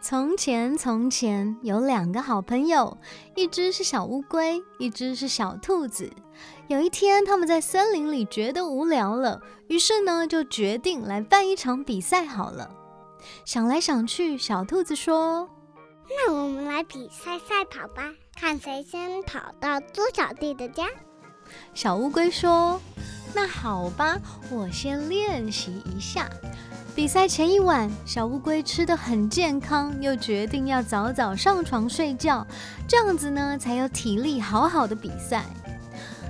从前，从前有两个好朋友，一只是小乌龟，一只是小兔子。有一天，他们在森林里觉得无聊了，于是呢，就决定来办一场比赛好了。想来想去，小兔子说：“那我们来比赛赛跑吧，看谁先跑到猪小弟的家。”小乌龟说：“那好吧，我先练习一下。”比赛前一晚，小乌龟吃的很健康，又决定要早早上床睡觉，这样子呢才有体力好好的比赛。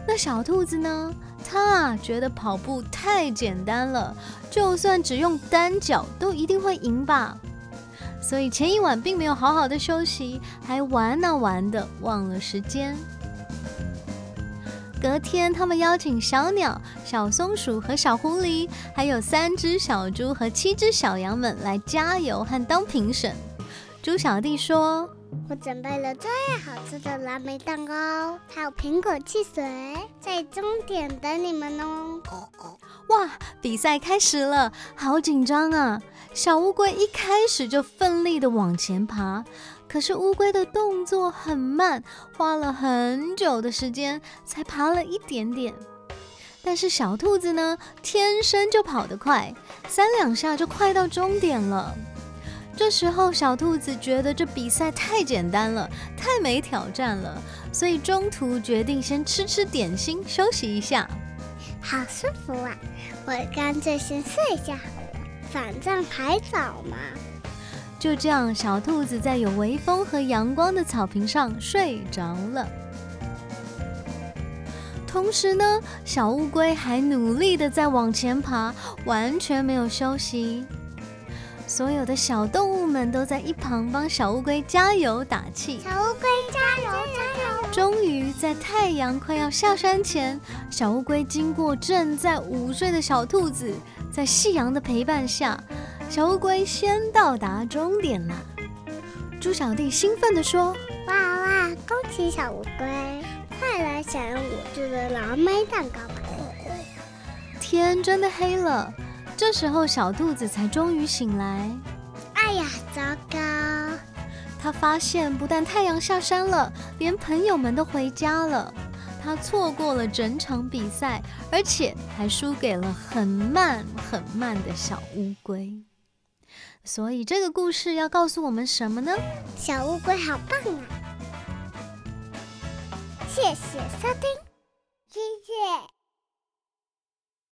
那小兔子呢？它啊觉得跑步太简单了，就算只用单脚都一定会赢吧。所以前一晚并没有好好的休息，还玩啊玩的，忘了时间。隔天，他们邀请小鸟、小松鼠和小狐狸，还有三只小猪和七只小羊们来加油和当评审。猪小弟说：“我准备了最好吃的蓝莓蛋糕，还有苹果汽水，在终点等你们哦。”哇，比赛开始了，好紧张啊！小乌龟一开始就奋力的往前爬。可是乌龟的动作很慢，花了很久的时间才爬了一点点。但是小兔子呢，天生就跑得快，三两下就快到终点了。这时候小兔子觉得这比赛太简单了，太没挑战了，所以中途决定先吃吃点心，休息一下。好舒服啊！我干脆先睡一下好了，反正还早嘛。就这样，小兔子在有微风和阳光的草坪上睡着了。同时呢，小乌龟还努力的在往前爬，完全没有休息。所有的小动物们都在一旁帮小乌龟加油打气。小乌龟加油加油！终于在太阳快要下山前，小乌龟经过正在午睡的小兔子，在夕阳的陪伴下。小乌龟先到达终点了，猪小弟兴奋地说：“哇哇，恭喜小乌龟！快来享用我做的蓝莓蛋糕吧！”天真的黑了，这时候小兔子才终于醒来。哎呀，糟糕！他发现不但太阳下山了，连朋友们都回家了，他错过了整场比赛，而且还输给了很慢很慢的小乌龟。所以这个故事要告诉我们什么呢？小乌龟好棒啊！谢谢收听，